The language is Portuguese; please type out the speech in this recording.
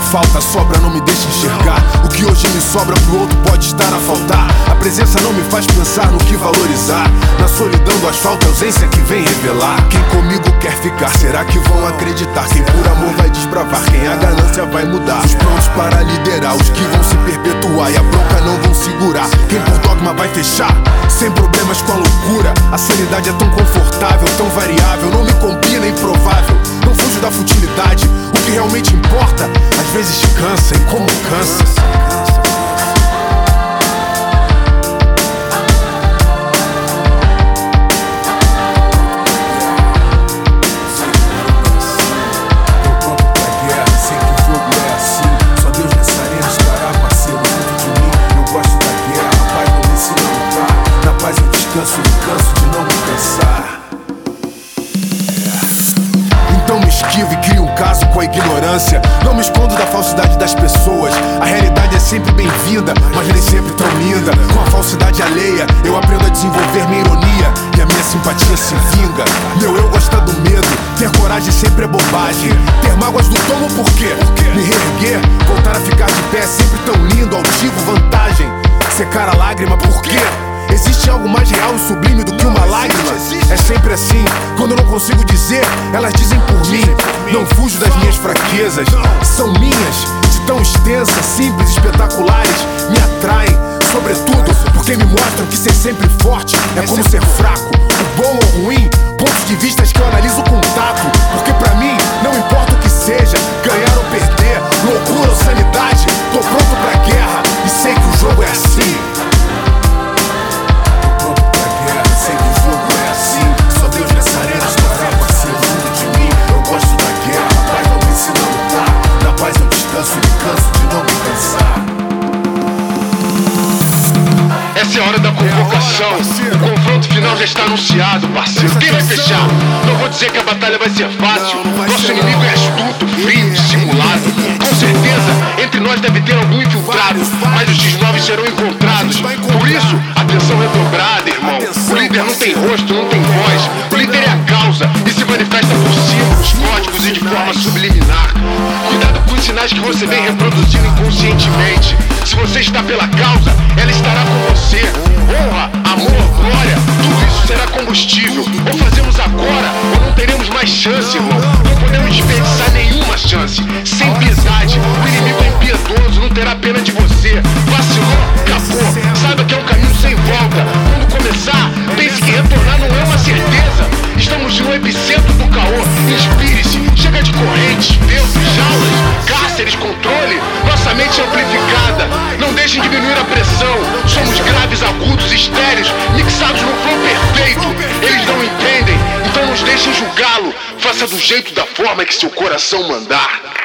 A sobra não me deixa enxergar. O que hoje me sobra pro outro pode estar a faltar. A presença não me faz pensar no que valorizar. Na solidão do asfalto, a ausência que vem revelar. Quem comigo quer ficar, será que vão acreditar? Quem por amor vai desbravar, quem a ganância vai mudar. Os prontos para liderar, os que vão se perpetuar e a bronca não vão segurar. Quem por dogma vai fechar, sem problemas com a loucura. A sanidade é tão confortável, tão variável, não me combina, é improvável. Não fujo da futilidade, o que realmente importa, vezes cansa e como cansa. É assim. E canso de não me cansar. Então me esquivo e crio com a ignorância. Não me escondo da falsidade das pessoas. A realidade é sempre bem-vinda, mas nem sempre tão linda. Com a falsidade alheia, eu aprendo a desenvolver minha ironia e a minha simpatia se vinga. Meu eu gosta do medo, ter coragem sempre é bobagem. Ter mágoas do tomo por quê? Me reerguer, voltar a ficar de pé sempre tão lindo, altivo, vantagem. Secar a lágrima por quê? Existe algo mais real e sublime do que uma lágrima? É sempre assim, quando eu não consigo dizer, elas dizem por mim. Não fujo das minhas fraquezas, são minhas, de tão extensas, simples, espetaculares, me atraem. Sobretudo porque me mostram que ser sempre forte é como ser fraco. O bom ou ruim, pontos de vista que eu analiso com tato. Porque pra mim, não importa Essa é a hora da convocação. O confronto final já está anunciado, parceiro. Quem vai fechar? Não vou dizer que a batalha vai ser fácil. Nosso inimigo é astuto, frio, dissimulado. Com certeza, entre nós deve ter algum infiltrado. Mas os X9 serão encontrados. Por isso, atenção redobrada, irmão. O líder não tem rosto, não tem voz. O líder é a causa e se manifesta por símbolos, códigos e de forma subliminar. Cuidado com os sinais que você vem reproduzindo inconscientemente. Se você está pela causa, ela estará Não podemos desperdiçar nenhuma chance. Sem piedade, o inimigo é impiedoso, não terá pena de você. Vacilou, acabou. Saiba que é um caminho sem volta. Quando começar, pense que retornar não é uma certeza. Estamos no epicentro do caô. Inspire-se, chega de correntes, ventos, jaulas, cárceres, controle. Nossa mente é amplificada. Não deixem diminuir a pressão. Somos graves, agudos, estéreos, mixados no flow perfeito. Eles não entendem, então nos deixem julgá-lo. Faça do jeito da forma que seu coração mandar.